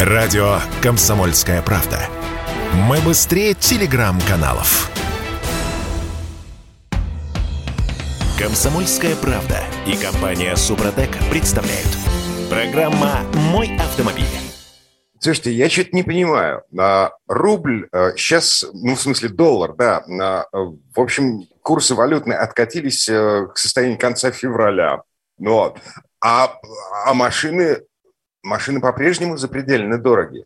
Радио «Комсомольская правда». Мы быстрее телеграм-каналов. «Комсомольская правда» и компания «Супротек» представляют. Программа «Мой автомобиль». Слушайте, я что-то не понимаю. А, рубль сейчас, ну, в смысле доллар, да, в общем, курсы валютные откатились э, к состоянию конца февраля. Вот. А, а машины машины по-прежнему запредельно дороги.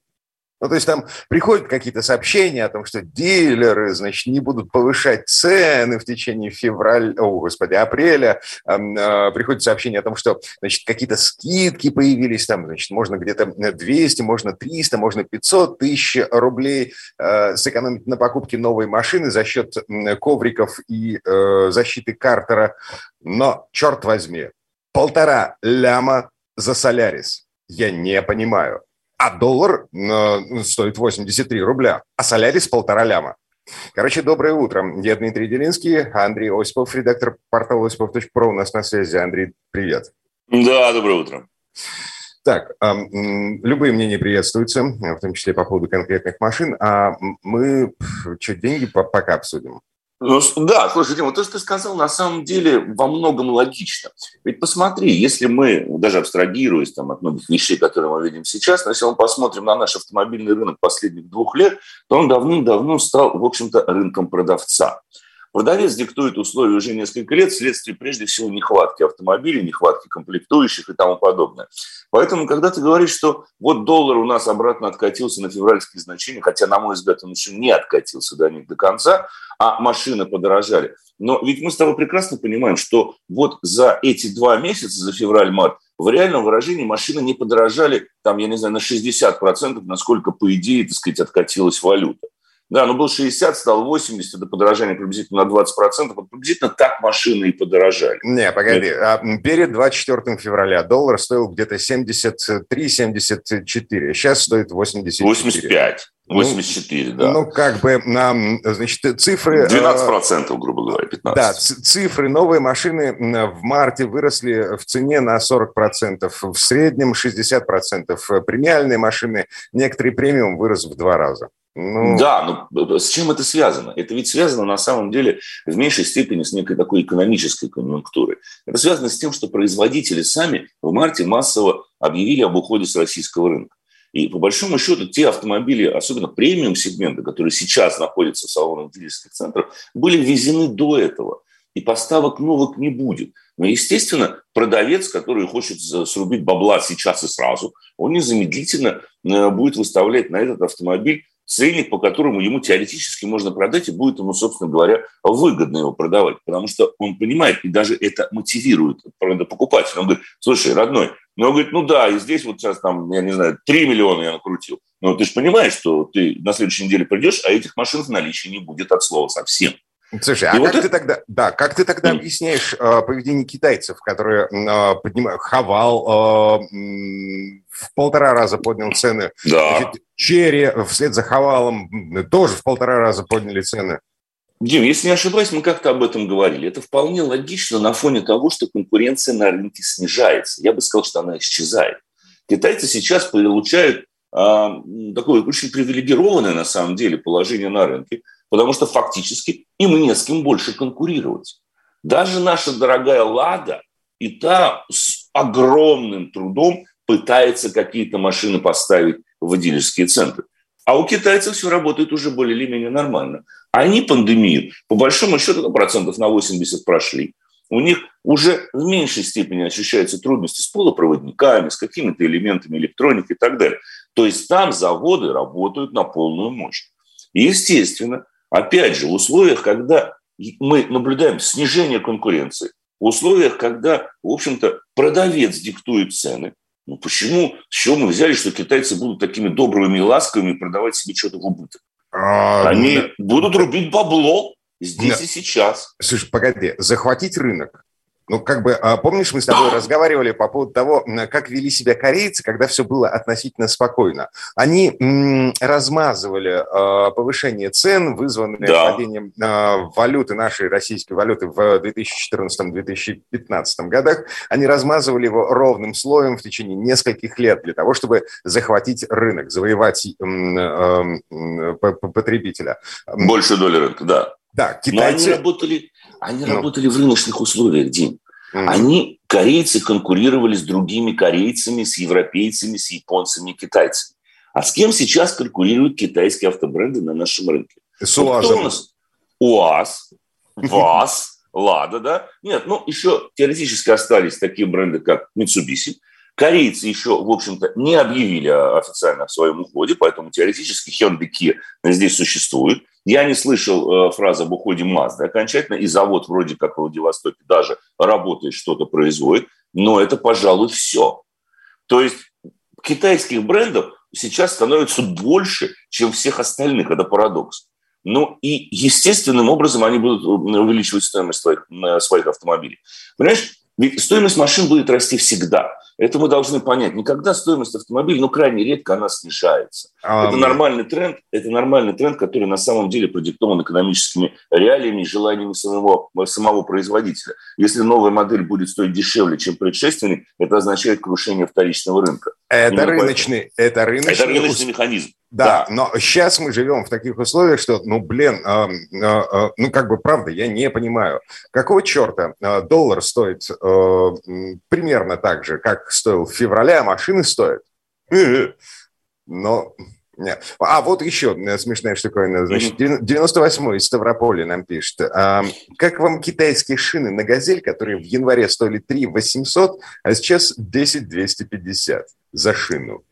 Ну, то есть там приходят какие-то сообщения о том, что дилеры, значит, не будут повышать цены в течение февраля, о, господи, апреля. Э, э, приходят сообщения о том, что, значит, какие-то скидки появились, там, значит, можно где-то 200, можно 300, можно 500 тысяч рублей э, сэкономить на покупке новой машины за счет ковриков и э, защиты картера. Но, черт возьми, полтора ляма за Солярис – я не понимаю. А доллар э, стоит 83 рубля, а солярис полтора ляма. Короче, доброе утро. Я Дмитрий Делинский, Андрей Осипов, редактор портала осипов.про у нас на связи. Андрей, привет. Да, доброе утро. Так, э, любые мнения приветствуются, в том числе по поводу конкретных машин. А мы что, деньги пока обсудим? Ну, да, слушай, Дима, то, что ты сказал, на самом деле во многом логично. Ведь посмотри, если мы, даже абстрагируясь там, от многих вещей, которые мы видим сейчас, но если мы посмотрим на наш автомобильный рынок последних двух лет, то он давным-давно стал, в общем-то, рынком продавца. Продавец диктует условия уже несколько лет вследствие, прежде всего, нехватки автомобилей, нехватки комплектующих и тому подобное. Поэтому, когда ты говоришь, что вот доллар у нас обратно откатился на февральские значения, хотя, на мой взгляд, он еще не откатился до них до конца, а машины подорожали. Но ведь мы с тобой прекрасно понимаем, что вот за эти два месяца, за февраль-март, в реальном выражении машины не подорожали, там, я не знаю, на 60%, насколько, по идее, так сказать, откатилась валюта. Да, но был 60, стал 80, это подорожание приблизительно на 20%. Вот приблизительно так машины и подорожали. Не, погоди. А перед 24 февраля доллар стоил где-то 73-74. Сейчас стоит 84. 85. 84, ну, да. Ну, как бы, нам, значит, цифры... 12%, грубо говоря, 15%. Да, цифры. Новые машины в марте выросли в цене на 40%, в среднем 60%. Премиальные машины, некоторые премиум вырос в два раза. Ну... Да, но с чем это связано? Это ведь связано на самом деле в меньшей степени с некой такой экономической конъюнктурой. Это связано с тем, что производители сами в марте массово объявили об уходе с российского рынка. И по большому счету те автомобили, особенно премиум сегмента, которые сейчас находятся в салонах дилерских центров, были ввезены до этого. И поставок новых не будет. Но, естественно, продавец, который хочет срубить бабла сейчас и сразу, он незамедлительно э, будет выставлять на этот автомобиль ценник, по которому ему теоретически можно продать, и будет ему, собственно говоря, выгодно его продавать, потому что он понимает, и даже это мотивирует покупателя. Он говорит, слушай, родной, ну, он говорит, ну да, и здесь вот сейчас там, я не знаю, 3 миллиона я накрутил. Но ты же понимаешь, что ты на следующей неделе придешь, а этих машин в наличии не будет от слова совсем. Слушай, а как это... ты тогда, да, как ты тогда объясняешь э, поведение китайцев, которые э, поднимают, Хавал э, в полтора раза поднял цены, да. Значит, Черри вслед за Хавалом тоже в полтора раза подняли цены. Дим, если не ошибаюсь, мы как-то об этом говорили. Это вполне логично на фоне того, что конкуренция на рынке снижается. Я бы сказал, что она исчезает. Китайцы сейчас получают а, такое очень привилегированное на самом деле положение на рынке – потому что фактически им не с кем больше конкурировать. Даже наша дорогая «Лада» и та с огромным трудом пытается какие-то машины поставить в дилерские центры. А у китайцев все работает уже более или менее нормально. Они пандемию, по большому счету, ну, процентов на 80 прошли. У них уже в меньшей степени ощущаются трудности с полупроводниками, с какими-то элементами электроники и так далее. То есть там заводы работают на полную мощь. Естественно, Опять же, в условиях, когда мы наблюдаем снижение конкуренции, в условиях, когда, в общем-то, продавец диктует цены, ну почему, с чего мы взяли, что китайцы будут такими добрыми и ласковыми продавать себе что-то в убыток? А, Они да. будут рубить бабло здесь да. и сейчас. Слушай, погоди, захватить рынок Ну, как бы, а, помнишь, мы с тобой разговаривали по поводу того, как вели себя корейцы, когда все было относительно спокойно. Они м, размазывали э, повышение цен, вызванное да. падением э, валюты, нашей российской валюты в 2014-2015 годах. Они размазывали его ровным слоем в течение нескольких лет для того, чтобы захватить рынок, завоевать э, э, потребителя. Больше доли рынка, да. Да, китайцы... Но они работали, они ну. работали в рыночных условиях, Дим. Mm. Они, корейцы, конкурировали с другими корейцами, с европейцами, с японцами, китайцами. А с кем сейчас конкурируют китайские автобренды на нашем рынке? С УАЗом. Кто у нас? УАЗ, ВАЗ, Лада, да? Нет, ну, еще теоретически остались такие бренды, как Mitsubishi. Корейцы еще, в общем-то, не объявили официально о своем уходе, поэтому теоретически Hyundai Kia здесь существует. Я не слышал э, фразы об уходе Mazda окончательно, и завод вроде как в Владивостоке даже работает, что-то производит, но это, пожалуй, все. То есть китайских брендов сейчас становится больше, чем всех остальных. Это парадокс. Ну и естественным образом они будут э, увеличивать стоимость своих, э, своих автомобилей. Понимаешь, ведь стоимость машин будет расти всегда. Это мы должны понять. Никогда стоимость автомобиля, ну, крайне редко она снижается. А, это нормальный тренд, это нормальный тренд, который на самом деле продиктован экономическими реалиями и желаниями самого, самого производителя. Если новая модель будет стоить дешевле, чем предшественник, это означает крушение вторичного рынка. Это рыночный, это рыночный, это рыночный механизм. Да, да, но сейчас мы живем в таких условиях, что, ну, блин, э, э, э, ну, как бы, правда, я не понимаю, какого черта доллар стоит примерно так же, как стоил в феврале, а машины стоят. Но нет. А вот еще смешная штуковина. Значит, 98-й из Ставрополя нам пишет. А, как вам китайские шины на «Газель», которые в январе стоили 3 800, а сейчас 10 250 за шину?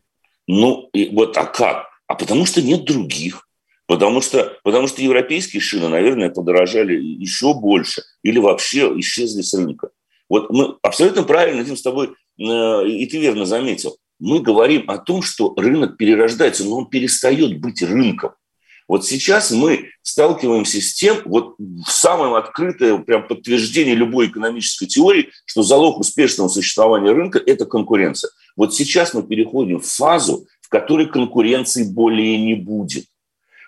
Ну, и вот а как? А потому что нет других. Потому что, потому что европейские шины, наверное, подорожали еще больше или вообще исчезли с рынка. Вот мы абсолютно правильно этим с тобой, и ты верно заметил, мы говорим о том, что рынок перерождается, но он перестает быть рынком. Вот сейчас мы сталкиваемся с тем, вот самое открытое прям подтверждение любой экономической теории, что залог успешного существования рынка – это конкуренция. Вот сейчас мы переходим в фазу, в которой конкуренции более не будет.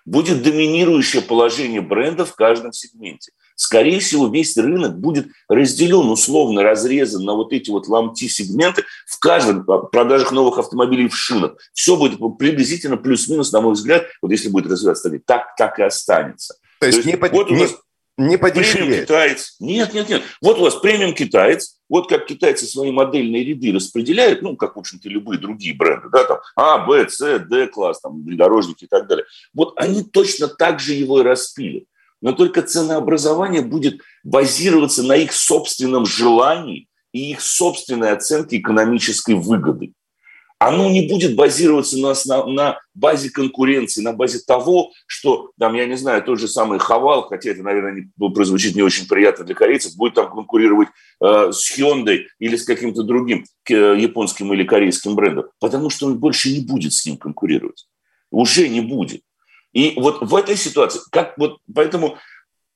Будет доминирующее положение бренда в каждом сегменте. Скорее всего, весь рынок будет разделен, условно разрезан на вот эти вот ломти сегменты в каждом продажах новых автомобилей в шинах. Все будет приблизительно плюс-минус, на мой взгляд, вот если будет развиваться, так, так и останется. То есть, То есть не, под... вот у нас не подешевеет. китаец. Нет, нет, нет. Вот у вас премиум китаец, вот как китайцы свои модельные ряды распределяют, ну, как, в общем-то, любые другие бренды, да, там А, Б, С, Д класс, там, внедорожники и так далее. Вот они точно так же его и распилят. Но только ценообразование будет базироваться на их собственном желании и их собственной оценке экономической выгоды оно не будет базироваться на, на, на базе конкуренции, на базе того, что, там, я не знаю, тот же самый Хавал, хотя это, наверное, не, ну, прозвучит не очень приятно для корейцев, будет там конкурировать э, с Hyundai или с каким-то другим э, японским или корейским брендом, потому что он больше не будет с ним конкурировать. Уже не будет. И вот в этой ситуации, как вот, поэтому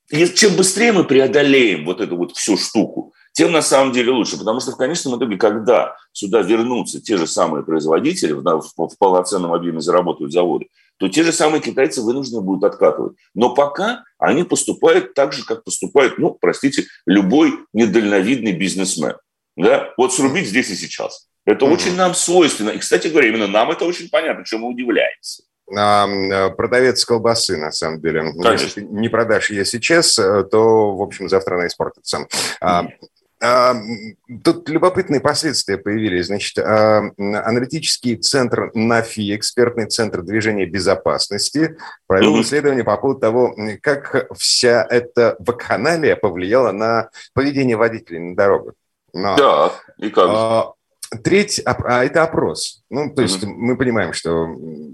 чем быстрее мы преодолеем вот эту вот всю штуку, тем на самом деле лучше. Потому что в конечном итоге, когда сюда вернутся те же самые производители, в, в полноценном объеме заработают заводы, то те же самые китайцы вынуждены будут откатывать. Но пока они поступают так же, как поступает, ну, простите, любой недальновидный бизнесмен. Да? Вот срубить здесь и сейчас. Это mm-hmm. очень нам свойственно. И, кстати говоря, именно нам это очень понятно, чем мы удивляемся. Э, продавец колбасы, на самом деле. Конечно. Если не продашь ее сейчас, э, то, в общем, завтра она испортится. Mm-hmm. Тут любопытные последствия появились. Значит, аналитический центр НАФИ, экспертный центр движения безопасности, провел исследование по поводу того, как вся эта вакханалия повлияла на поведение водителей на дорогах. Но, да, и как? Треть, а это опрос. Ну, то есть mm-hmm. мы понимаем, что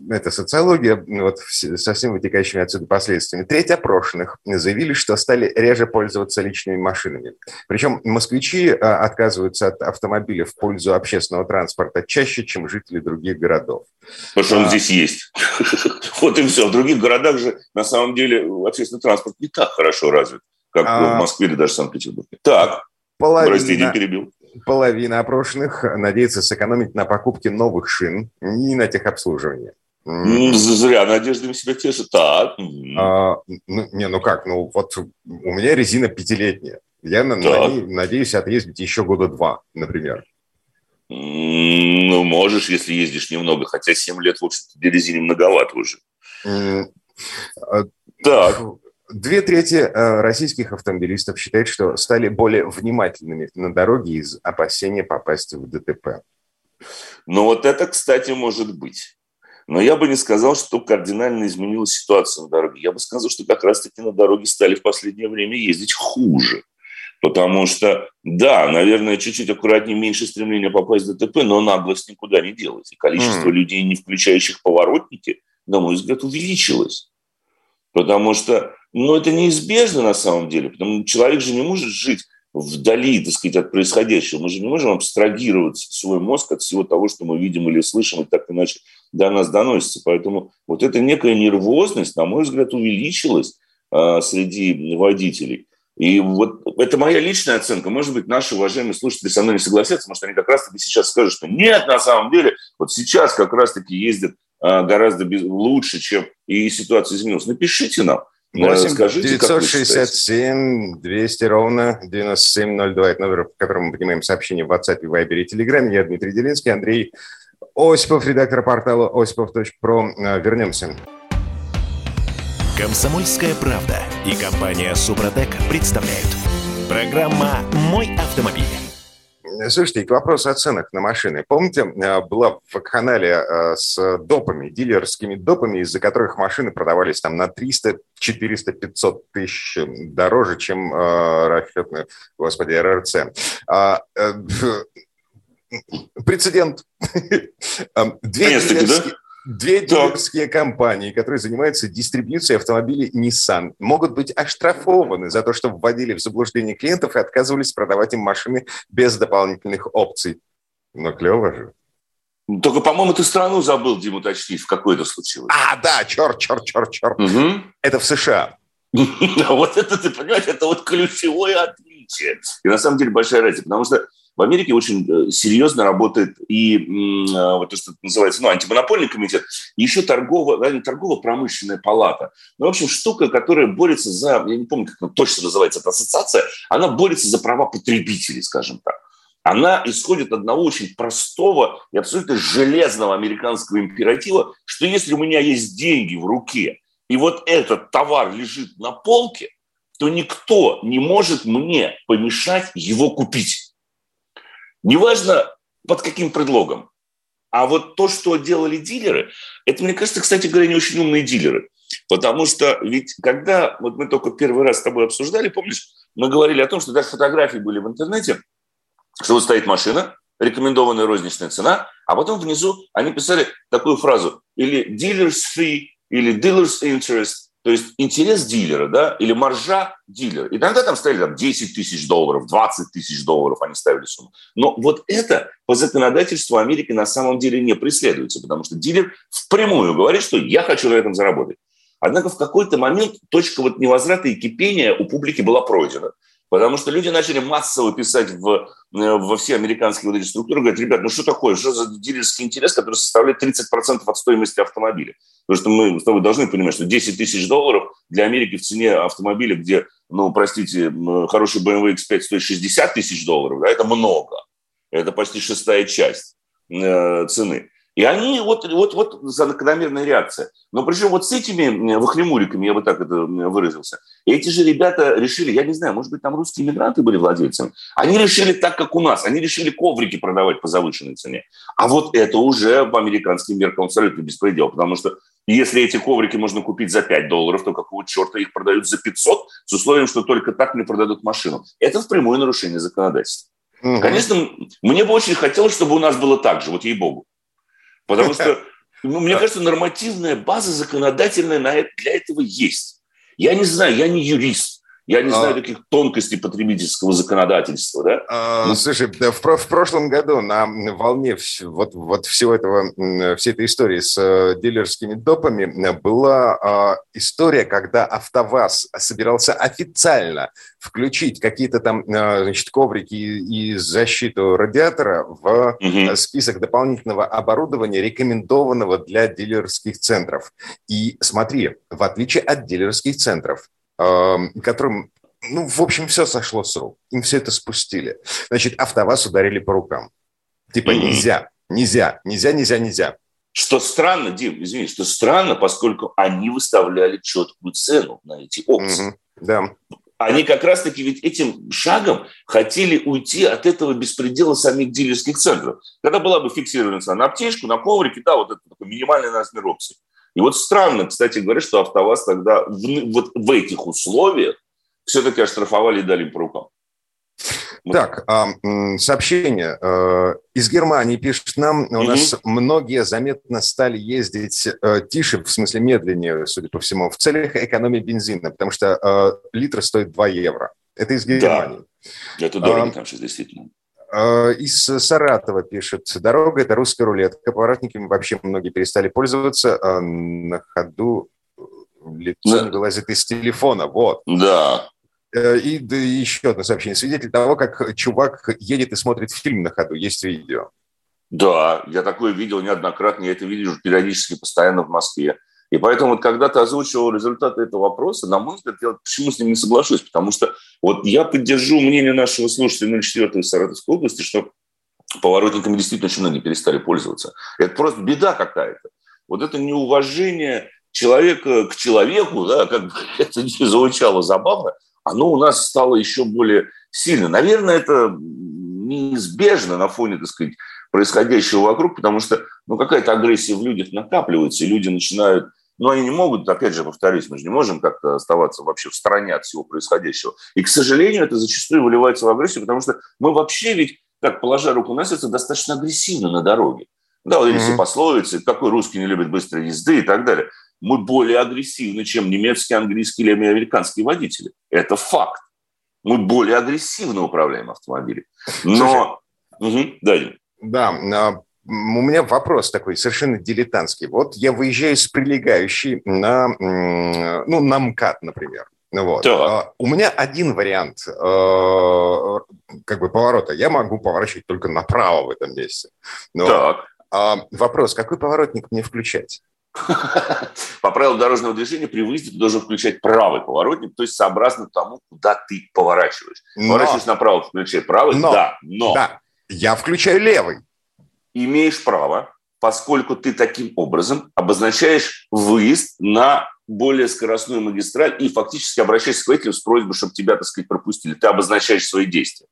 это социология вот, со всеми вытекающими отсюда последствиями. Треть опрошенных заявили, что стали реже пользоваться личными машинами. Причем москвичи а, отказываются от автомобиля в пользу общественного транспорта чаще, чем жители других городов. Потому что он а... здесь есть. Вот и все. В других городах же на самом деле общественный транспорт не так хорошо развит, как а... в Москве или даже в Санкт-Петербурге. Так. половина, перебил. Половина опрошенных надеется сэкономить на покупке новых шин и на техобслуживании. Зря надеждами себя тешит. Так. А, ну, не, ну как, ну вот у меня резина пятилетняя. Я на, на ней, надеюсь отъездить еще года два, например. Ну, можешь, если ездишь немного, хотя 7 лет, в общем-то, для резины многовато уже. А, так. Две трети э, российских автомобилистов считают, что стали более внимательными на дороге из опасения попасть в ДТП. Ну вот это, кстати, может быть. Но я бы не сказал, что кардинально изменилась ситуация на дороге. Я бы сказал, что как раз-таки на дороге стали в последнее время ездить хуже. Потому что, да, наверное, чуть-чуть аккуратнее, меньше стремления попасть в ДТП, но наглость никуда не делась. И количество mm. людей, не включающих поворотники, на мой взгляд, увеличилось. Потому что, ну, это неизбежно на самом деле. Потому что человек же не может жить вдали, так сказать, от происходящего. Мы же не можем абстрагировать свой мозг от всего того, что мы видим или слышим, и так иначе до нас доносится. Поэтому вот эта некая нервозность, на мой взгляд, увеличилась э, среди водителей. И вот это моя личная оценка. Может быть, наши уважаемые слушатели со мной не согласятся, может, они как раз-таки сейчас скажут, что нет, на самом деле, вот сейчас как раз-таки ездят а, гораздо лучше, чем и ситуация изменилась. Напишите нам. 8 Скажите, 967 200 ровно 9702. Это номер, в котором мы принимаем сообщения в WhatsApp, Viber и Telegram. Я Дмитрий Делинский, Андрей Осипов, редактор портала осипов.про. Вернемся. Комсомольская правда и компания Супротек представляют. Программа «Мой автомобиль». Слушайте, к вопросу о ценах на машины. Помните, э, была в канале э, с допами, дилерскими допами, из-за которых машины продавались там на 300, 400, 500 тысяч дороже, чем э, расчетные, господи, РРЦ. А, прецедент. Две дилерские, Две дилерские компании, которые занимаются дистрибьюцией автомобилей Nissan, могут быть оштрафованы за то, что вводили в заблуждение клиентов и отказывались продавать им машины без дополнительных опций. Но клево же. Только, по-моему, ты страну забыл, Дима, уточнить, в какой это случилось. А, да, черт, черт, черт, черт. Угу. Это в США. Вот это, ты понимаешь, это вот ключевое отличие. И на самом деле большая разница, потому что в Америке очень э, серьезно работает и э, вот то, что называется ну, антимонопольный комитет, еще торгово, торгово-промышленная палата. Ну, в общем, штука, которая борется за, я не помню, как она точно называется, эта ассоциация, она борется за права потребителей, скажем так. Она исходит от одного очень простого и абсолютно железного американского императива, что если у меня есть деньги в руке, и вот этот товар лежит на полке, то никто не может мне помешать его купить. Неважно, под каким предлогом. А вот то, что делали дилеры, это, мне кажется, кстати говоря, не очень умные дилеры. Потому что ведь когда, вот мы только первый раз с тобой обсуждали, помнишь, мы говорили о том, что даже фотографии были в интернете, что вот стоит машина, рекомендованная розничная цена, а потом внизу они писали такую фразу или dealer's fee, или dealer's interest, то есть интерес дилера, да, или маржа дилера. И тогда там ставили там, 10 тысяч долларов, 20 тысяч долларов они ставили сумму. Но вот это по законодательству Америки на самом деле не преследуется, потому что дилер впрямую говорит, что я хочу на этом заработать. Однако в какой-то момент точка вот невозврата и кипения у публики была пройдена. Потому что люди начали массово писать в, э, во все американские вот эти структуры, говорят, ребят, ну что такое, что за дилерский интерес, который составляет 30% от стоимости автомобиля? Потому что мы с тобой должны понимать, что 10 тысяч долларов для Америки в цене автомобиля, где, ну, простите, хороший BMW X5 стоит 60 тысяч долларов, да, это много. Это почти шестая часть э, цены. И они, вот, вот, вот закономерная реакция. Но причем вот с этими вахлемуриками, я бы так это выразился, эти же ребята решили, я не знаю, может быть, там русские мигранты были владельцами, они решили так, как у нас, они решили коврики продавать по завышенной цене. А вот это уже по американским меркам абсолютно беспредел, потому что если эти коврики можно купить за 5 долларов, то какого черта их продают за 500 с условием, что только так мне продадут машину? Это впрямую нарушение законодательства. Угу. Конечно, мне бы очень хотелось, чтобы у нас было так же, вот ей-богу. Потому что, ну, мне кажется, нормативная база законодательная на это, для этого есть. Я не знаю, я не юрист. Я не знаю а... таких тонкостей потребительского законодательства, да? А, ну... Слушай, в, в прошлом году на волне вот, вот всего этого, всей этой истории с э, дилерскими допами была а, история, когда АвтоВАЗ собирался официально включить какие-то там, а, значит, коврики и, и защиту радиатора в угу. список дополнительного оборудования, рекомендованного для дилерских центров. И смотри, в отличие от дилерских центров, которым, ну, в общем, все сошло с рук. Им все это спустили. Значит, АвтоВАЗ ударили по рукам. Типа нельзя, нельзя, нельзя, нельзя, нельзя. Что странно, Дим, извини, что странно, поскольку они выставляли четкую цену на эти опции. Угу, да. Они как раз-таки ведь этим шагом хотели уйти от этого беспредела самих дилерских центров. Когда была бы фиксирована цена на аптечку, на коврике, да, вот это такой минимальный размер опции. И вот странно, кстати говоря, что АвтоВАЗ тогда в, вот в этих условиях все-таки оштрафовали и дали им по рукам. Так, сообщение э, из Германии пишет нам, у нас многие заметно стали ездить э, тише, в смысле медленнее, судя по всему, в целях экономии бензина, потому что э, литр стоит 2 евро. Это из Германии. Да, это дорого а, там сейчас действительно. Э, из Саратова пишет. Дорога – это русская рулетка. Поворотниками вообще многие перестали пользоваться. А на ходу лицо да. вылазит из телефона. Вот. Да. Э, и, да, еще одно сообщение. Свидетель того, как чувак едет и смотрит фильм на ходу. Есть видео. Да, я такое видел неоднократно. Я это вижу периодически, постоянно в Москве. И поэтому, вот, когда ты озвучивал результаты этого вопроса, на мой взгляд, я почему с ним не соглашусь? Потому что вот я поддержу мнение нашего слушателя 04 из Саратовской области, что поворотниками действительно очень многие перестали пользоваться. Это просто беда какая-то. Вот это неуважение человека к человеку, да, как бы это не звучало забавно, оно у нас стало еще более сильно. Наверное, это неизбежно на фоне, так сказать, происходящего вокруг, потому что ну, какая-то агрессия в людях накапливается, и люди начинают но они не могут, опять же, повторюсь, мы же не можем как-то оставаться вообще в стороне от всего происходящего. И, к сожалению, это зачастую выливается в агрессию, потому что мы вообще ведь, как положа руку на сердце, достаточно агрессивны на дороге. Да, вот эти mm-hmm. все пословицы, какой русский не любит быстрой езды и так далее. Мы более агрессивны, чем немецкие, английские или американские водители. Это факт. Мы более агрессивно управляем автомобилем. Но... Слушай, угу, да, да, у меня вопрос такой совершенно дилетантский. Вот я выезжаю с прилегающей на, ну, на МКАД, например. Вот. Да. У меня один вариант э, как бы поворота. Я могу поворачивать только направо в этом месте. Но, так. А, вопрос, какой поворотник мне включать? По правилам дорожного движения при выезде ты должен включать правый поворотник, то есть сообразно тому, куда ты поворачиваешь. Поворачиваешь направо, включай правый, но, да, но... Да, я включаю левый имеешь право, поскольку ты таким образом обозначаешь выезд на более скоростную магистраль и фактически обращаешься к водителю с просьбой, чтобы тебя, так сказать, пропустили. Ты обозначаешь свои действия.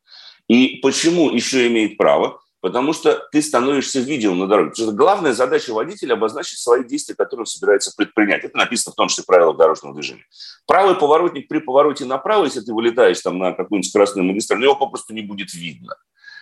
И почему еще имеет право? Потому что ты становишься видимым на дороге. Потому что главная задача водителя – обозначить свои действия, которые он собирается предпринять. Это написано в том числе в правилах дорожного движения. Правый поворотник при повороте направо, если ты вылетаешь там на какую-нибудь скоростную магистраль, его попросту не будет видно.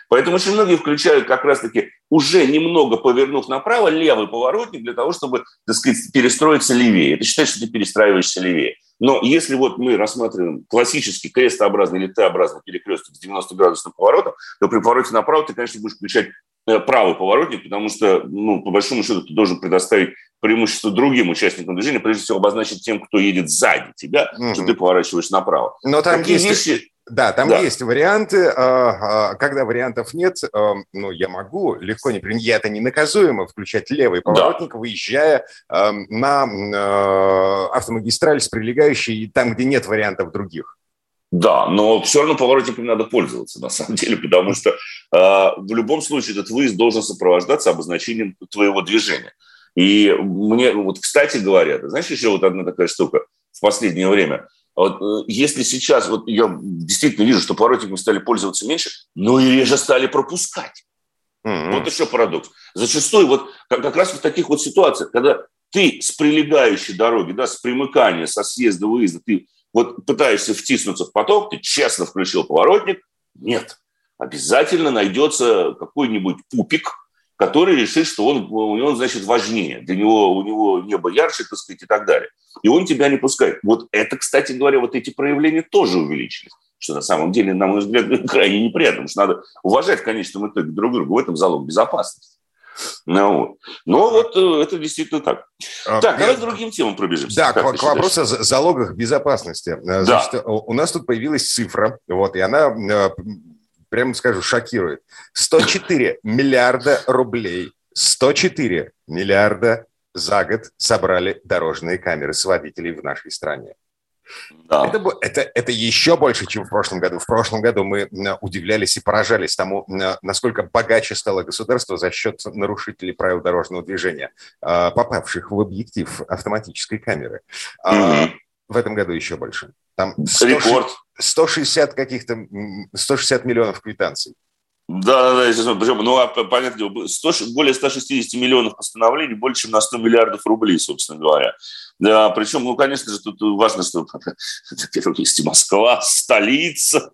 Поэтому очень многие включают как раз-таки уже немного повернув направо левый поворотник для того, чтобы, так сказать, перестроиться левее. Это считает, что ты перестраиваешься левее. Но если вот мы рассматриваем классический крестообразный или Т-образный перекресток с 90-градусным поворотом, то при повороте направо ты, конечно, будешь включать э, правый поворотник, потому что, ну, по большому счету, ты должен предоставить преимущество другим участникам движения, прежде всего обозначить тем, кто едет сзади тебя, mm-hmm. что ты поворачиваешь направо. Но там Такие есть... вещи да, там да. есть варианты. А, а, когда вариантов нет, а, ну, я могу легко, не я это не наказуемо, включать левый поворотник, да. выезжая на автомагистраль с прилегающей, там, где нет вариантов других. Да, но все равно поворотниками надо пользоваться, на самом деле, потому что э, в любом случае этот выезд должен сопровождаться обозначением твоего движения. И мне, вот, кстати говоря, знаешь, еще вот одна такая штука в последнее время – вот, э, если сейчас, вот я действительно вижу, что поворотниками стали пользоваться меньше, но и реже стали пропускать. Mm-hmm. Вот еще парадокс. Зачастую вот как, как раз в таких вот ситуациях, когда ты с прилегающей дороги, да, с примыкания, со съезда, выезда, ты вот пытаешься втиснуться в поток, ты честно включил поворотник, нет. Обязательно найдется какой-нибудь пупик, который решит, что он, него, значит, важнее, для него, у него небо ярче, так сказать, и так далее. И он тебя не пускает. Вот это, кстати говоря, вот эти проявления тоже увеличились что на самом деле, на мой взгляд, крайне неприятно, потому что надо уважать в конечном итоге друг друга. В этом залог безопасности. Ну, вот. Но вот э, это действительно так. А, так, давай к другим темам пробежимся. Да, к, к вопросу о залогах безопасности. Э, значит, да. у нас тут появилась цифра, вот, и она, э, прямо скажу, шокирует. 104 миллиарда рублей, 104 миллиарда за год собрали дорожные камеры с водителей в нашей стране. Да. Это, это, это еще больше, чем в прошлом году. В прошлом году мы удивлялись и поражались тому, насколько богаче стало государство за счет нарушителей правил дорожного движения, а, попавших в объектив автоматической камеры. Mm-hmm. В этом году еще больше. Там 160, 160 каких-то, 160 миллионов квитанций. Да, да, да, причем, ну, а, понятно, 100, более 160 миллионов постановлений, больше, чем на 100 миллиардов рублей, собственно говоря. Да, причем, ну, конечно же, тут важно, что, во-первых, есть Москва, столица,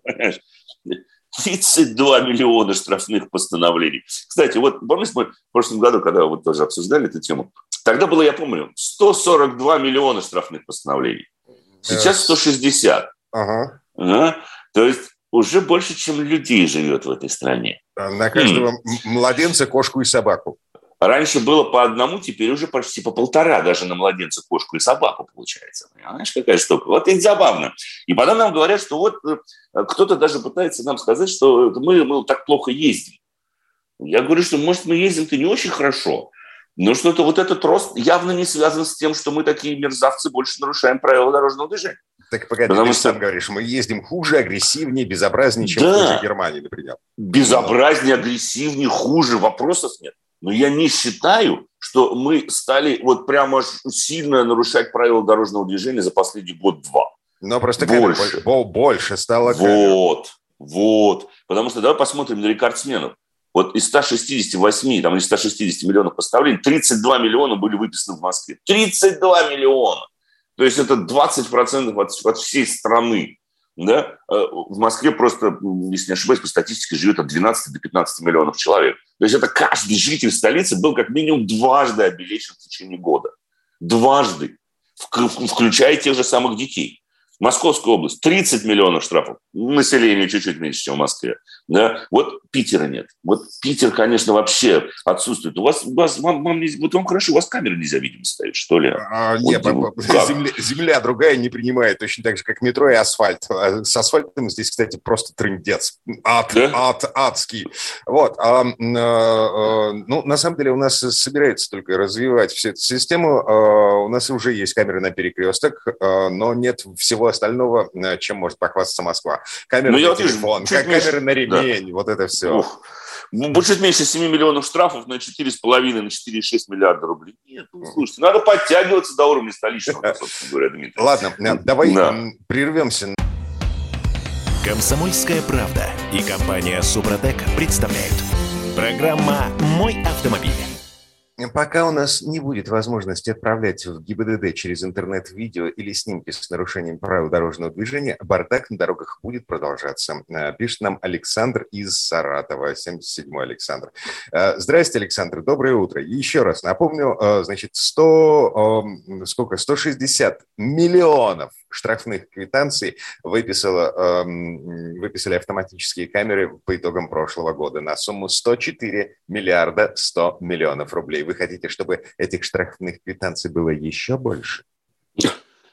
32 миллиона штрафных постановлений. Кстати, вот помните, мы в прошлом году, когда вот тоже обсуждали эту тему, тогда было, я помню, 142 миллиона штрафных постановлений. Сейчас 160. Ага. ага. То есть уже больше, чем людей живет в этой стране. На каждого хм. младенца, кошку и собаку. Раньше было по одному, теперь уже почти по полтора даже на младенца, кошку и собаку получается. Понимаешь, какая штука? Вот это забавно. И потом нам говорят, что вот э, кто-то даже пытается нам сказать, что мы, мы так плохо ездим. Я говорю, что, может, мы ездим-то не очень хорошо, но что-то вот этот рост явно не связан с тем, что мы такие мерзавцы больше нарушаем правила дорожного движения. Так погоди, Потому ты что... сам говоришь, мы ездим хуже, агрессивнее, безобразнее, чем да. в Германии, например. Безобразнее, агрессивнее, хуже, вопросов нет. Но я не считаю, что мы стали вот прямо сильно нарушать правила дорожного движения за последний год-два. Но просто больше. больше стало Вот, вот. Потому что давай посмотрим на рекордсменов. Вот из 168, там, из 160 миллионов поставлений, 32 миллиона были выписаны в Москве. 32 миллиона! То есть это 20% от, от всей страны. Да? Э, в Москве просто, если не ошибаюсь, по статистике живет от 12 до 15 миллионов человек. То есть это каждый житель столицы был как минимум дважды обелечен в течение года. Дважды. Включая тех же самых детей. Московская область 30 миллионов штрафов, население чуть-чуть меньше, чем в Москве. Да? Вот Питера нет. Вот Питер, конечно, вообще отсутствует. У вас, у вас вам, вам, вот вам хорошо, у вас камеры нельзя, видимо, ставить, что ли? А, вот, нет, земля, земля другая не принимает, точно так же, как метро и асфальт. А с асфальтом здесь, кстати, просто трындец. Ад, да? ад, адский. Вот. А, а, а, ну, на самом деле у нас собирается только развивать всю эту систему. А, у нас уже есть камеры на перекресток, а, но нет всего всего остального, э, чем может похвастаться Москва. Камеры ну, на телефон, вижу, камеры меньше, на ремень, да. вот это все. Ух. Ну, чуть меньше 7 миллионов штрафов на 4,5, на 4,6 миллиарда рублей. Нет, ну, слушайте, надо подтягиваться до уровня столичного, собственно говоря, Дмитрий. Ладно, э, давай да. прервемся. Комсомольская правда и компания Супротек представляют. Программа «Мой автомобиль». Пока у нас не будет возможности отправлять в ГИБДД через интернет видео или снимки с нарушением правил дорожного движения, бардак на дорогах будет продолжаться. Э, пишет нам Александр из Саратова, 77-й Александр. Э, здрасте, Александр, доброе утро. еще раз напомню, э, значит, 100, сколько, 160 миллионов штрафных квитанций выписала, выписали автоматические камеры по итогам прошлого года на сумму 104 миллиарда 100 миллионов рублей. Вы хотите, чтобы этих штрафных квитанций было еще больше?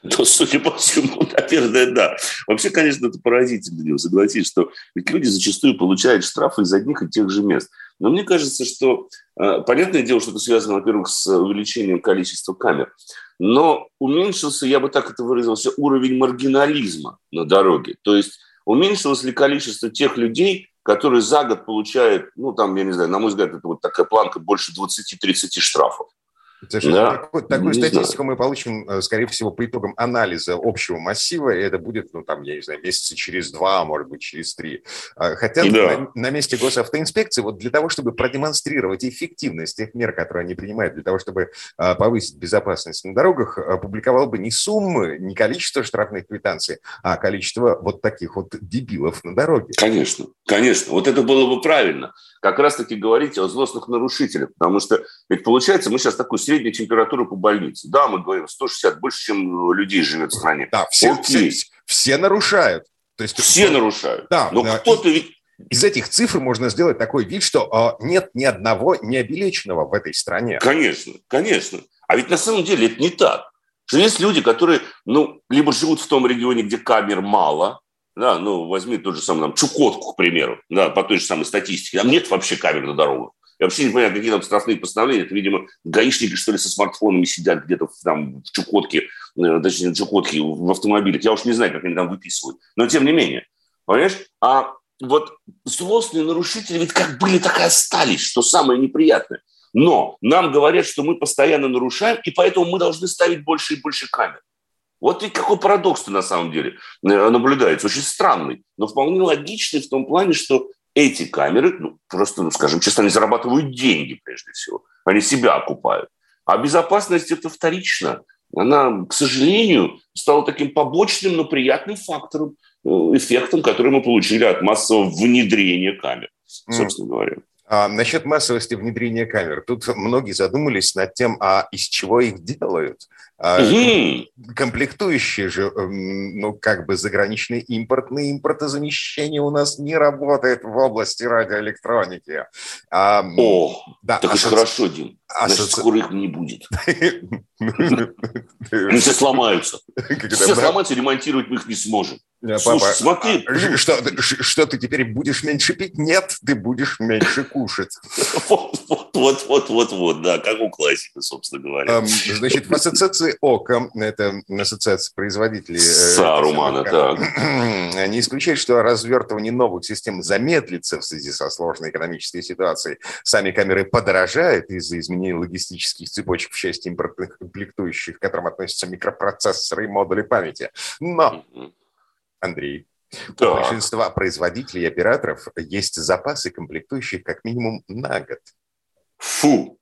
то, судя по всему, наверное, да. Вообще, конечно, это поразительно, согласись, что ведь люди зачастую получают штрафы из одних и тех же мест. Но мне кажется, что, э, понятное дело, что это связано, во-первых, с увеличением количества камер, но уменьшился, я бы так это выразился, уровень маргинализма на дороге. То есть уменьшилось ли количество тех людей, которые за год получают, ну, там, я не знаю, на мой взгляд, это вот такая планка больше 20-30 штрафов. Да. Такой, такую статистику знаю. мы получим, э, скорее всего, по итогам анализа общего массива, и это будет, ну, там, я не знаю, месяца через два, а может быть, через три. А, хотя да. на, на месте госавтоинспекции, вот для того, чтобы продемонстрировать эффективность тех мер, которые они принимают, для того, чтобы а, повысить безопасность на дорогах, публиковал бы не суммы, не количество штрафных квитанций, а количество вот таких вот дебилов на дороге. Конечно, конечно. Вот это было бы правильно. Как раз-таки говорить о злостных нарушителях, потому что ведь получается, мы сейчас такую среднюю температуру по больнице. Да, мы говорим 160, больше, чем людей живет в стране. Да, все, все, все нарушают. То есть, все ну, нарушают. Да, Но да, кто-то ведь из этих цифр можно сделать такой вид, что э, нет ни одного необелеченного в этой стране. Конечно, конечно. А ведь на самом деле это не так. Что есть люди, которые, ну, либо живут в том регионе, где камер мало, да, ну, возьми тот же самый там, Чукотку, к примеру, да, по той же самой статистике. Там нет вообще камер на дорогах. Я вообще не понимаю, какие там штрафные постановления. Это, видимо, гаишники, что ли, со смартфонами сидят где-то там в Чукотке, э, точнее, в Чукотке, в автомобилях. Я уж не знаю, как они там выписывают. Но тем не менее. Понимаешь? А вот злостные нарушители ведь как были, так и остались, что самое неприятное. Но нам говорят, что мы постоянно нарушаем, и поэтому мы должны ставить больше и больше камер. Вот и какой парадокс-то на самом деле э, наблюдается. Очень странный, но вполне логичный в том плане, что эти камеры, ну, просто, ну, скажем честно, они зарабатывают деньги прежде всего. Они себя окупают. А безопасность – это вторично. Она, к сожалению, стала таким побочным, но приятным фактором, э, эффектом, который мы получили от массового внедрения камер, собственно mm. говоря. А, насчет массовости внедрения камер. Тут многие задумались над тем, а из чего их делают. Угу. Комплектующие же, эм, ну, как бы заграничные импортные импортозамещение у нас не работает в области радиоэлектроники. А, О, да, так асоци... хорошо, Дим. Значит, скоро их не будет. Они все сломаются. Все сломаются, ремонтировать мы их не сможем. Слушай, смотри. А, что, ты теперь будешь меньше пить? Нет, ты будешь меньше кушать. Вот, вот, вот, вот, да, как у классика, собственно говоря. Значит, в ассоциации ОКО, это ассоциация производителей... Э, Сарумана, так. Не исключает, что развертывание новых систем замедлится в связи со сложной экономической ситуацией. Сами камеры подорожают из-за изменения логистических цепочек в части импортных комплектующих, к которым относятся микропроцессоры и модули памяти. Но, Андрей, так. У большинства производителей и операторов есть запасы комплектующих как минимум на год. Фу!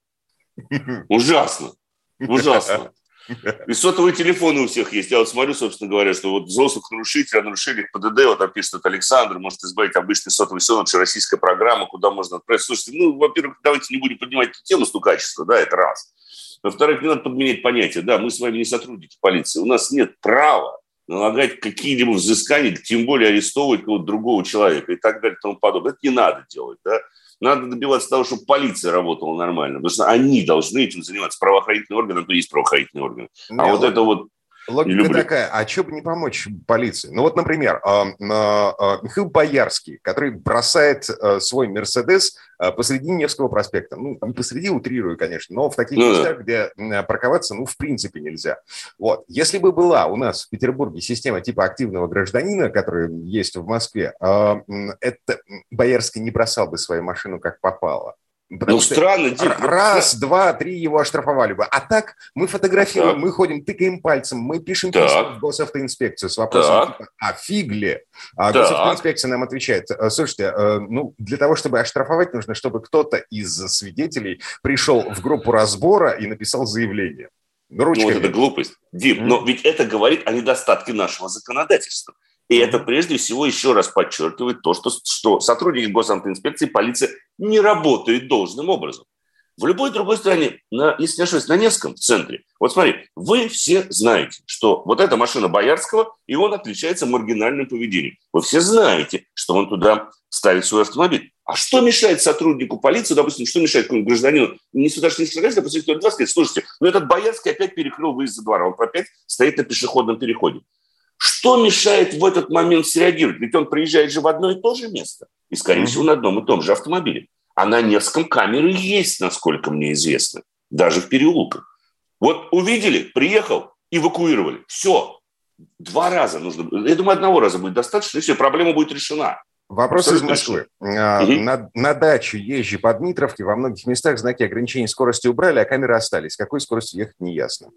Ужасно! Ужасно! И сотовые телефоны у всех есть. Я вот смотрю, собственно говоря, что вот взрослых нарушителей, о нарушениях ПДД, вот там пишет Александр, может избавить обычный сотовый сон, российская программа, куда можно отправить. Слушайте, ну, во-первых, давайте не будем поднимать эту тему стукачества, да, это раз. Во-вторых, не надо подменять понятие. Да, мы с вами не сотрудники полиции. У нас нет права налагать какие-либо взыскания, тем более арестовывать кого-то другого человека и так далее и тому подобное. Это не надо делать, да. Надо добиваться того, чтобы полиция работала нормально, потому что они должны этим заниматься. Правоохранительные органы, то есть правоохранительные органы. А вот это вот Логика такая, а что бы не помочь полиции? Ну вот, например, а, а, Михаил Боярский, который бросает э, свой «Мерседес» э, посреди Невского проспекта. Ну, не посреди, утрирую, конечно, но в таких ну, местах, где парковаться, ну, в принципе, нельзя. Вот. Если бы была у нас в Петербурге система типа активного гражданина, которая есть в Москве, а, это Боярский не бросал бы свою машину как попало. Потому ну, странно. Дип, раз, ну, два, три его оштрафовали бы. А так мы фотографируем, так. мы ходим, тыкаем пальцем, мы пишем письма в госавтоинспекцию с вопросом, типа, а фиг ли? А так. госавтоинспекция нам отвечает, «Э, слушайте, э, ну, для того, чтобы оштрафовать, нужно, чтобы кто-то из свидетелей пришел в группу разбора и написал заявление. Ручками. Ну, вот это глупость. Дим, mm-hmm. но ведь это говорит о недостатке нашего законодательства. И это прежде всего еще раз подчеркивает то, что, что сотрудники госавтоинспекции, полиция не работают должным образом. В любой другой стране, на, если не ошибаюсь, на Невском, в центре, вот смотри, вы все знаете, что вот эта машина Боярского, и он отличается маргинальным поведением. Вы все знаете, что он туда ставит свой автомобиль. А что мешает сотруднику полиции, допустим, что мешает гражданину не сюда, допустим, кто сказать, слушайте, ну этот Боярский опять перекрыл выезд за двора, он опять стоит на пешеходном переходе. Что мешает в этот момент среагировать? Ведь он приезжает же в одно и то же место. И, скорее всего, на одном и том же автомобиле. А на Невском камеры есть, насколько мне известно. Даже в переулках. Вот увидели, приехал, эвакуировали. Все. Два раза нужно. Я думаю, одного раза будет достаточно, и все, проблема будет решена. Вопрос Абсолютно из Москвы. Угу. На, на дачу езжу по Дмитровке, во многих местах знаки ограничений скорости убрали, а камеры остались. Какой скоростью ехать, не ясно.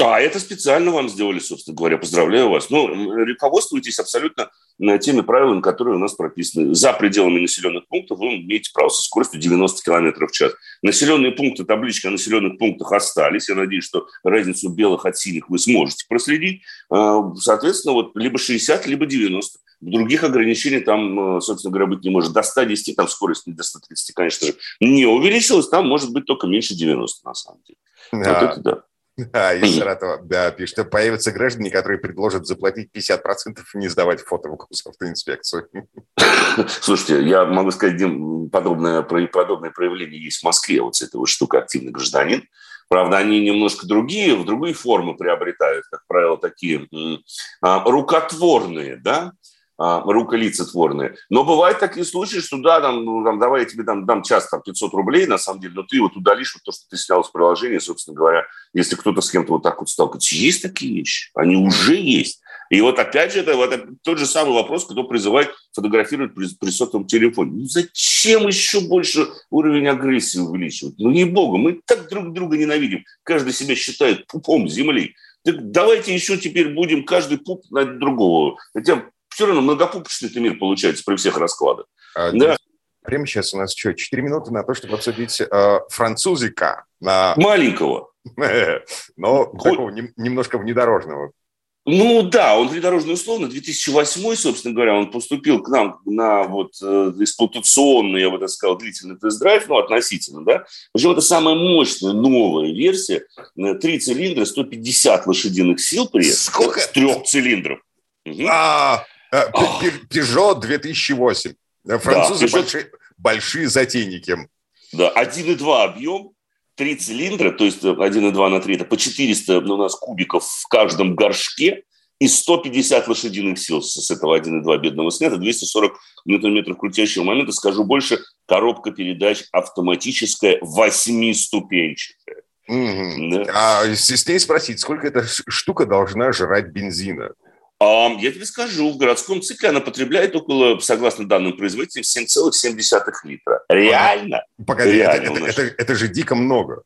А это специально вам сделали, собственно говоря. Поздравляю вас. Ну, руководствуйтесь абсолютно э, теми правилами, которые у нас прописаны. За пределами населенных пунктов вы имеете право со скоростью 90 км в час. Населенные пункты, таблички о населенных пунктах остались. Я надеюсь, что разницу белых от синих вы сможете проследить. А, соответственно, вот либо 60, либо 90. Других ограничений там, э, собственно говоря, быть не может. До 110, там скорость до 130, конечно же, не увеличилась. Там может быть только меньше 90, на самом деле. Да. Вот это да. А, из Саратова, да, пишет, что появятся граждане, которые предложат заплатить 50% и не сдавать фото в госавтоинспекцию. Слушайте, я могу сказать, Дим, подобное, подобное проявление есть в Москве, вот с этой вот штукой «активный гражданин». Правда, они немножко другие, в другие формы приобретают, как правило, такие а, рукотворные, да, а, руколицетворные. Но бывают такие случаи, что да, там, ну, там, давай я тебе там, дам час там, 500 рублей, на самом деле, но ты вот удалишь вот то, что ты снял с приложения, собственно говоря, если кто-то с кем-то вот так вот сталкивается. Есть такие вещи, они уже есть. И вот опять же, это, это тот же самый вопрос, кто призывает фотографировать при, при сотовом телефоне. Ну зачем еще больше уровень агрессии увеличивать? Ну, ей-богу, мы так друг друга ненавидим. Каждый себя считает пупом земли. Так давайте еще теперь будем каждый пуп на другого. Хотя все равно многопупочный мир получается при всех раскладах. А, да. Прямо сейчас у нас что, 4 минуты на то, чтобы обсудить э, французика. На... Маленького. Но такого немножко внедорожного. Ну да, он внедорожный условно. 2008, собственно говоря, он поступил к нам на вот э, эксплуатационный, я бы так сказал, длительный тест-драйв, ну относительно, да. Причем это самая мощная новая версия. Три цилиндра, 150 лошадиных сил при. Сколько? С трех цилиндров. А, Peugeot 2008. Э, французы да, большие, большие затейники. Да, 1,2 объем, три цилиндра, то есть 1,2 на 3, это по 400 у нас кубиков в каждом горшке, и 150 лошадиных сил с этого 1,2 бедного снято, 240 ньютон-метров крутящего момента. Скажу больше, коробка передач автоматическая, восьмиступенчатая. Угу. Да. А с ней спросить, сколько эта штука должна жрать бензина? Я тебе скажу, в городском цикле она потребляет около, согласно данным производителям, 7,7 литра. Реально? Погоди, Реально это, это, это, это же дико много.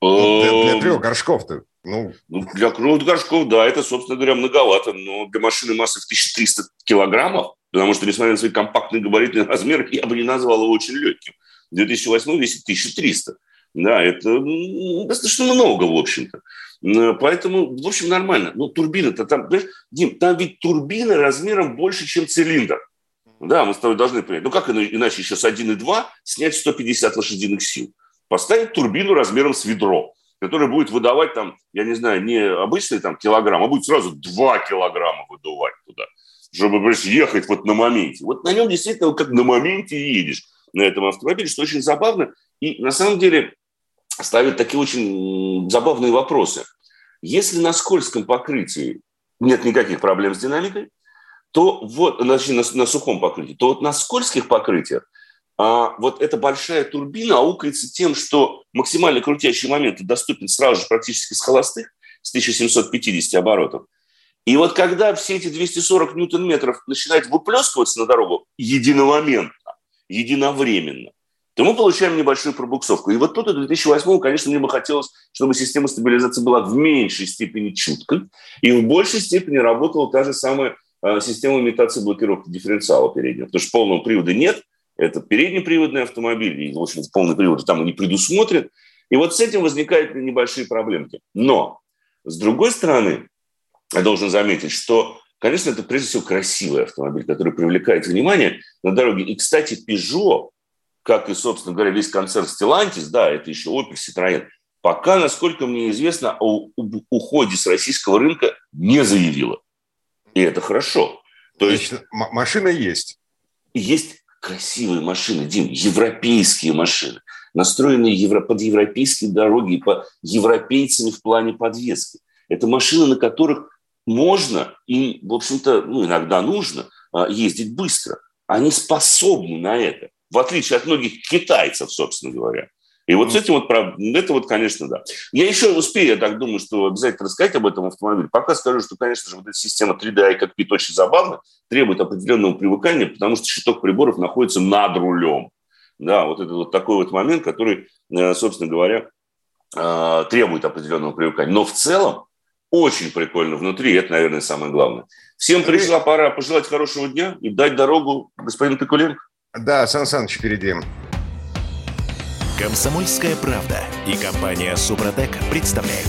Ну, для, для трех горшков-то. Ну. ну, для трех горшков, да, это, собственно говоря, многовато. Но для машины массы в 1300 килограммов, потому что, несмотря на свои компактные габаритные размеры, я бы не назвал его очень легким. 2008 весит 1300. Да, это достаточно много, в общем-то. Поэтому, в общем, нормально. Но турбина-то там, знаешь, Дим, там ведь турбина размером больше, чем цилиндр. Да, мы с тобой должны понять. Ну, как иначе еще с 1,2 снять 150 лошадиных сил? Поставить турбину размером с ведро, которая будет выдавать там, я не знаю, не обычный там килограмм, а будет сразу 2 килограмма выдувать туда, чтобы, понимаешь, ехать вот на моменте. Вот на нем действительно как на моменте едешь на этом автомобиле, что очень забавно. И на самом деле ставит такие очень забавные вопросы. Если на скользком покрытии нет никаких проблем с динамикой, то вот, значит, на, на сухом покрытии, то вот на скользких покрытиях а, вот эта большая турбина аукается тем, что максимально крутящий момент доступен сразу же практически с холостых, с 1750 оборотов. И вот когда все эти 240 ньютон-метров начинают выплескиваться на дорогу единомоментно, единовременно, то мы получаем небольшую пробуксовку. И вот тут в 2008 конечно, мне бы хотелось, чтобы система стабилизации была в меньшей степени чуткой и в большей степени работала та же самая а, система имитации блокировки дифференциала переднего. Потому что полного привода нет, это переднеприводный автомобиль, и, в общем, полный привод там не предусмотрен. И вот с этим возникают небольшие проблемки. Но, с другой стороны, я должен заметить, что, конечно, это прежде всего красивый автомобиль, который привлекает внимание на дороге. И, кстати, Peugeot как и, собственно говоря, весь концерт Stellantis, да, это еще Opel, Citroёn, пока, насколько мне известно, о уходе с российского рынка не заявила. И это хорошо. То есть, есть машина есть. Есть красивые машины, Дим, европейские машины, настроенные евро, под европейские дороги, по европейцами в плане подвески. Это машины, на которых можно и, в общем-то, ну, иногда нужно а, ездить быстро. Они способны на это в отличие от многих китайцев, собственно говоря. И вот с этим вот, это вот, конечно, да. Я еще успею, я так думаю, что обязательно рассказать об этом автомобиле. Пока скажу, что, конечно же, вот эта система 3D и кокпит очень забавна, требует определенного привыкания, потому что щиток приборов находится над рулем. Да, вот это вот такой вот момент, который, э, собственно говоря, э, требует определенного привыкания. Но в целом очень прикольно внутри, и это, наверное, самое главное. Всем пришла пора пожелать хорошего дня и дать дорогу господину Пикуленко. Да, Сан Саныч впереди. Комсомольская правда и компания Супротек представляют.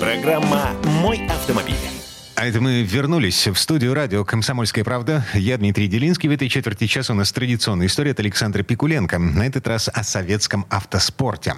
Программа «Мой автомобиль». А это мы вернулись в студию радио «Комсомольская правда». Я Дмитрий Делинский. В этой четверти часа у нас традиционная история от Александра Пикуленко. На этот раз о советском автоспорте.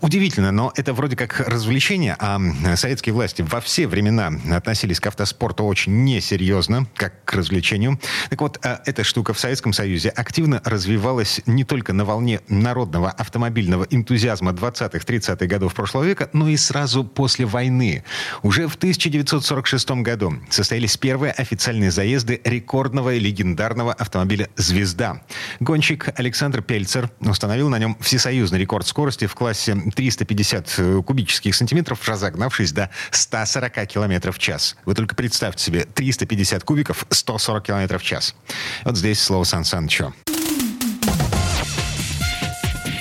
Удивительно, но это вроде как развлечение, а советские власти во все времена относились к автоспорту очень несерьезно, как к развлечению. Так вот, а эта штука в Советском Союзе активно развивалась не только на волне народного автомобильного энтузиазма 20-30-х годов прошлого века, но и сразу после войны. Уже в 1946 году году состоялись первые официальные заезды рекордного и легендарного автомобиля «Звезда». Гонщик Александр Пельцер установил на нем всесоюзный рекорд скорости в классе 350 э, кубических сантиметров, разогнавшись до 140 километров в час. Вы только представьте себе, 350 кубиков, 140 километров в час. Вот здесь слово Сан Санычу.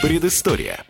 Предыстория.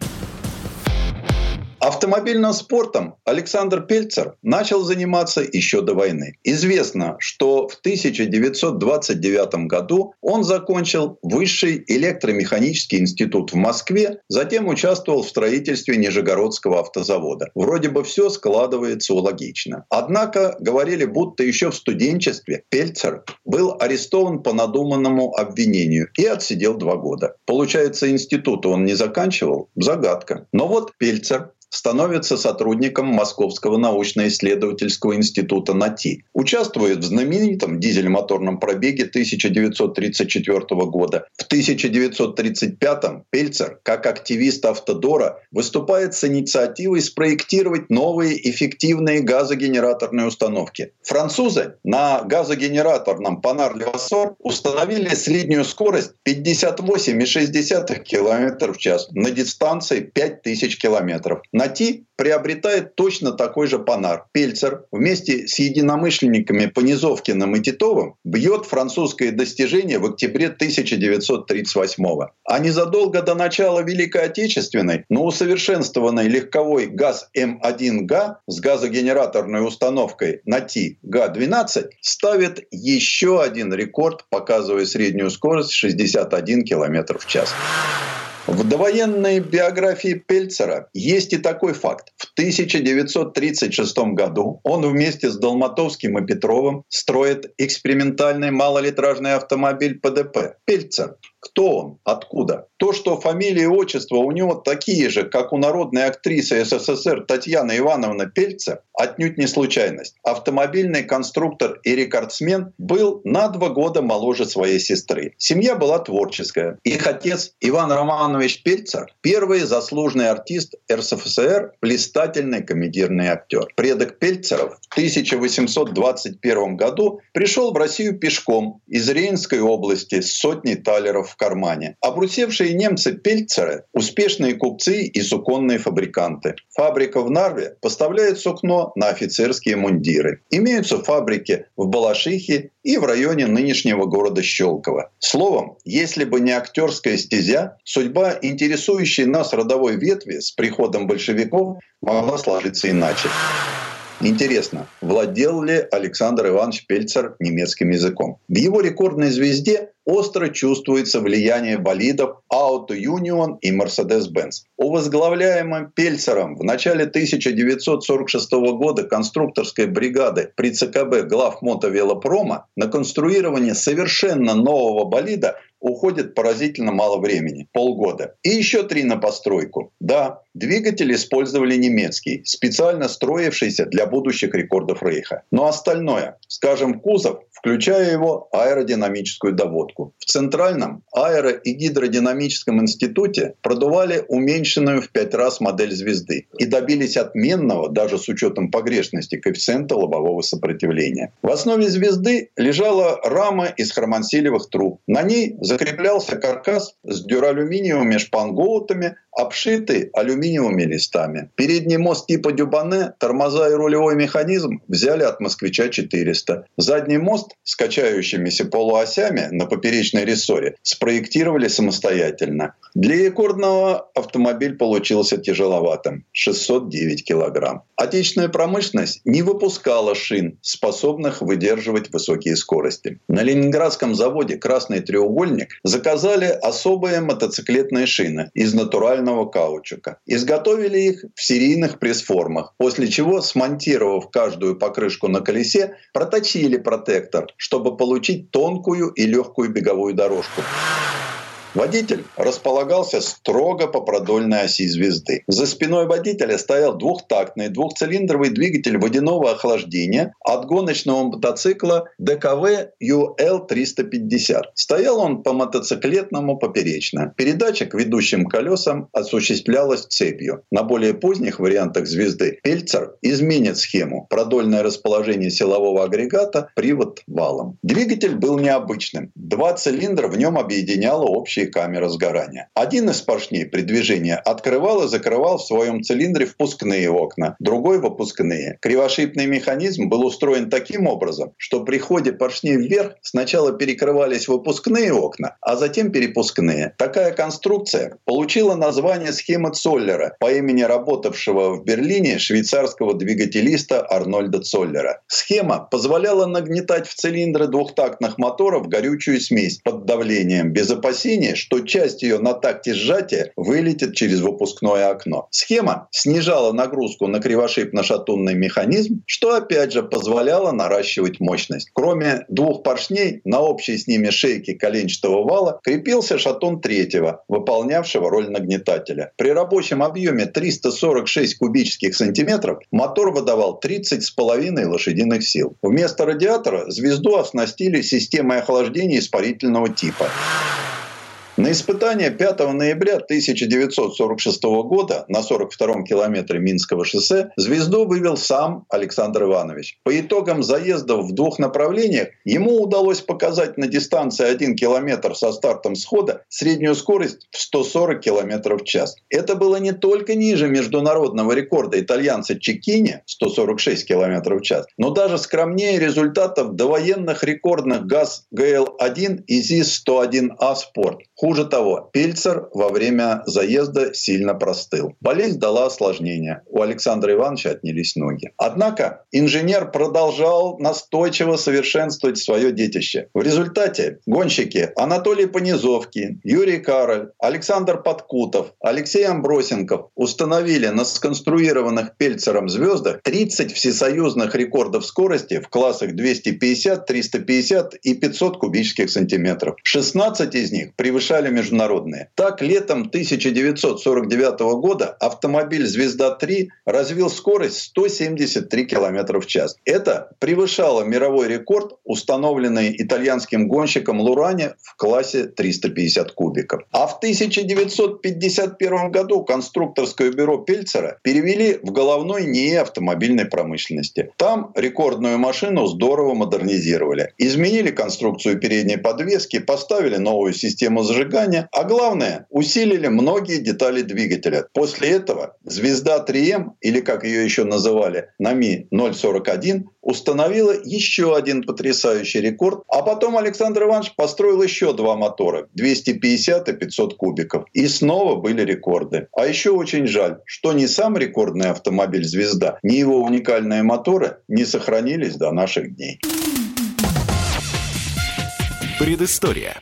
Автомобильным спортом Александр Пельцер начал заниматься еще до войны. Известно, что в 1929 году он закончил Высший электромеханический институт в Москве, затем участвовал в строительстве Нижегородского автозавода. Вроде бы все складывается логично. Однако говорили, будто еще в студенчестве Пельцер был арестован по надуманному обвинению и отсидел два года. Получается, институт он не заканчивал? Загадка. Но вот Пельцер становится сотрудником Московского научно-исследовательского института НАТИ. Участвует в знаменитом дизель-моторном пробеге 1934 года. В 1935-м Пельцер, как активист Автодора, выступает с инициативой спроектировать новые эффективные газогенераторные установки. Французы на газогенераторном Панар Левасор установили среднюю скорость 58,6 км в час на дистанции 5000 км. На Нати приобретает точно такой же Панар. Пельцер вместе с единомышленниками Понизовкиным и Титовым бьет французское достижение в октябре 1938 -го. А незадолго до начала Великой Отечественной, но усовершенствованный легковой ГАЗ-М1Г с газогенераторной установкой НАТИ ГА-12 ставит еще один рекорд, показывая среднюю скорость 61 км в час. В довоенной биографии Пельцера есть и такой факт. В 1936 году он вместе с Долматовским и Петровым строит экспериментальный малолитражный автомобиль ПДП. Пельцер кто он? Откуда? То, что фамилия и отчество у него такие же, как у народной актрисы СССР Татьяны Ивановны Пельца, отнюдь не случайность. Автомобильный конструктор и рекордсмен был на два года моложе своей сестры. Семья была творческая. Их отец Иван Романович Пельцер – первый заслуженный артист РСФСР, блистательный комедийный актер. Предок Пельцеров в 1821 году пришел в Россию пешком из Рейнской области с сотней талеров в кармане. Обрусевшие немцы Пельцеры – успешные купцы и суконные фабриканты. Фабрика в Нарве поставляет сукно на офицерские мундиры. Имеются фабрики в Балашихе и в районе нынешнего города Щелково. Словом, если бы не актерская стезя, судьба интересующей нас родовой ветви с приходом большевиков могла сложиться иначе. Интересно, владел ли Александр Иванович Пельцер немецким языком? В его рекордной звезде остро чувствуется влияние болидов Auto Union и Mercedes-Benz. У возглавляемой Пельцером в начале 1946 года конструкторской бригады при ЦКБ глав Мотовелопрома на конструирование совершенно нового болида уходит поразительно мало времени – полгода. И еще три на постройку. Да, двигатель использовали немецкий, специально строившийся для будущих рекордов Рейха. Но остальное, скажем, кузов, включая его аэродинамическую доводку. В Центральном аэро- и гидродинамическом институте продували уменьшенную в пять раз модель звезды и добились отменного, даже с учетом погрешности, коэффициента лобового сопротивления. В основе звезды лежала рама из хромансилевых труб. На ней закреплялся каркас с дюралюминиевыми шпангоутами, обшиты алюминиевыми листами. Передний мост типа Дюбане, тормоза и рулевой механизм взяли от «Москвича-400». Задний мост с качающимися полуосями на поперечной рессоре спроектировали самостоятельно. Для рекордного автомобиль получился тяжеловатым – 609 килограмм. Отечественная промышленность не выпускала шин, способных выдерживать высокие скорости. На ленинградском заводе «Красный треугольник» заказали особые мотоциклетные шины из натурального каучука. Изготовили их в серийных пресс-формах, после чего, смонтировав каждую покрышку на колесе, проточили протектор, чтобы получить тонкую и легкую беговую дорожку. Водитель располагался строго по продольной оси звезды. За спиной водителя стоял двухтактный двухцилиндровый двигатель водяного охлаждения от гоночного мотоцикла ДКВ UL350. Стоял он по мотоциклетному поперечно. Передача к ведущим колесам осуществлялась цепью. На более поздних вариантах звезды Пельцер изменит схему. Продольное расположение силового агрегата, привод валом. Двигатель был необычным. Два цилиндра в нем объединяло общее и камера сгорания. Один из поршней при движении открывал и закрывал в своем цилиндре впускные окна, другой – выпускные. Кривошипный механизм был устроен таким образом, что при ходе поршней вверх сначала перекрывались выпускные окна, а затем перепускные. Такая конструкция получила название схемы Цоллера по имени работавшего в Берлине швейцарского двигателиста Арнольда Цоллера. Схема позволяла нагнетать в цилиндры двухтактных моторов горючую смесь под давлением без опасения, что часть ее на такте сжатия вылетит через выпускное окно. Схема снижала нагрузку на кривошипно-шатунный механизм, что опять же позволяло наращивать мощность. Кроме двух поршней, на общей с ними шейке коленчатого вала крепился шатун третьего, выполнявшего роль нагнетателя. При рабочем объеме 346 кубических сантиметров мотор выдавал 30,5 лошадиных сил. Вместо радиатора звезду оснастили системой охлаждения испарительного типа. На испытание 5 ноября 1946 года на 42-м километре Минского шоссе звезду вывел сам Александр Иванович. По итогам заездов в двух направлениях ему удалось показать на дистанции 1 километр со стартом схода среднюю скорость в 140 километров в час. Это было не только ниже международного рекорда итальянца Чекини 146 километров в час, но даже скромнее результатов довоенных рекордных ГАЗ ГЛ-1 и ЗИС-101А «Спорт». Хуже того, Пельцер во время заезда сильно простыл. Болезнь дала осложнения. У Александра Ивановича отнялись ноги. Однако инженер продолжал настойчиво совершенствовать свое детище. В результате гонщики Анатолий Понизовский, Юрий Кароль, Александр Подкутов, Алексей Амбросенков установили на сконструированных Пельцером звездах 30 всесоюзных рекордов скорости в классах 250, 350 и 500 кубических сантиметров. 16 из них превышали решали международные. Так, летом 1949 года автомобиль «Звезда-3» развил скорость 173 км в час. Это превышало мировой рекорд, установленный итальянским гонщиком Луране в классе 350 кубиков. А в 1951 году конструкторское бюро Пельцера перевели в головной НИИ автомобильной промышленности. Там рекордную машину здорово модернизировали. Изменили конструкцию передней подвески, поставили новую систему зажигания, а главное, усилили многие детали двигателя. После этого звезда 3М, или как ее еще называли, НАМИ 041, установила еще один потрясающий рекорд. А потом Александр Иванович построил еще два мотора – 250 и 500 кубиков. И снова были рекорды. А еще очень жаль, что ни сам рекордный автомобиль «Звезда», ни его уникальные моторы не сохранились до наших дней. Предыстория.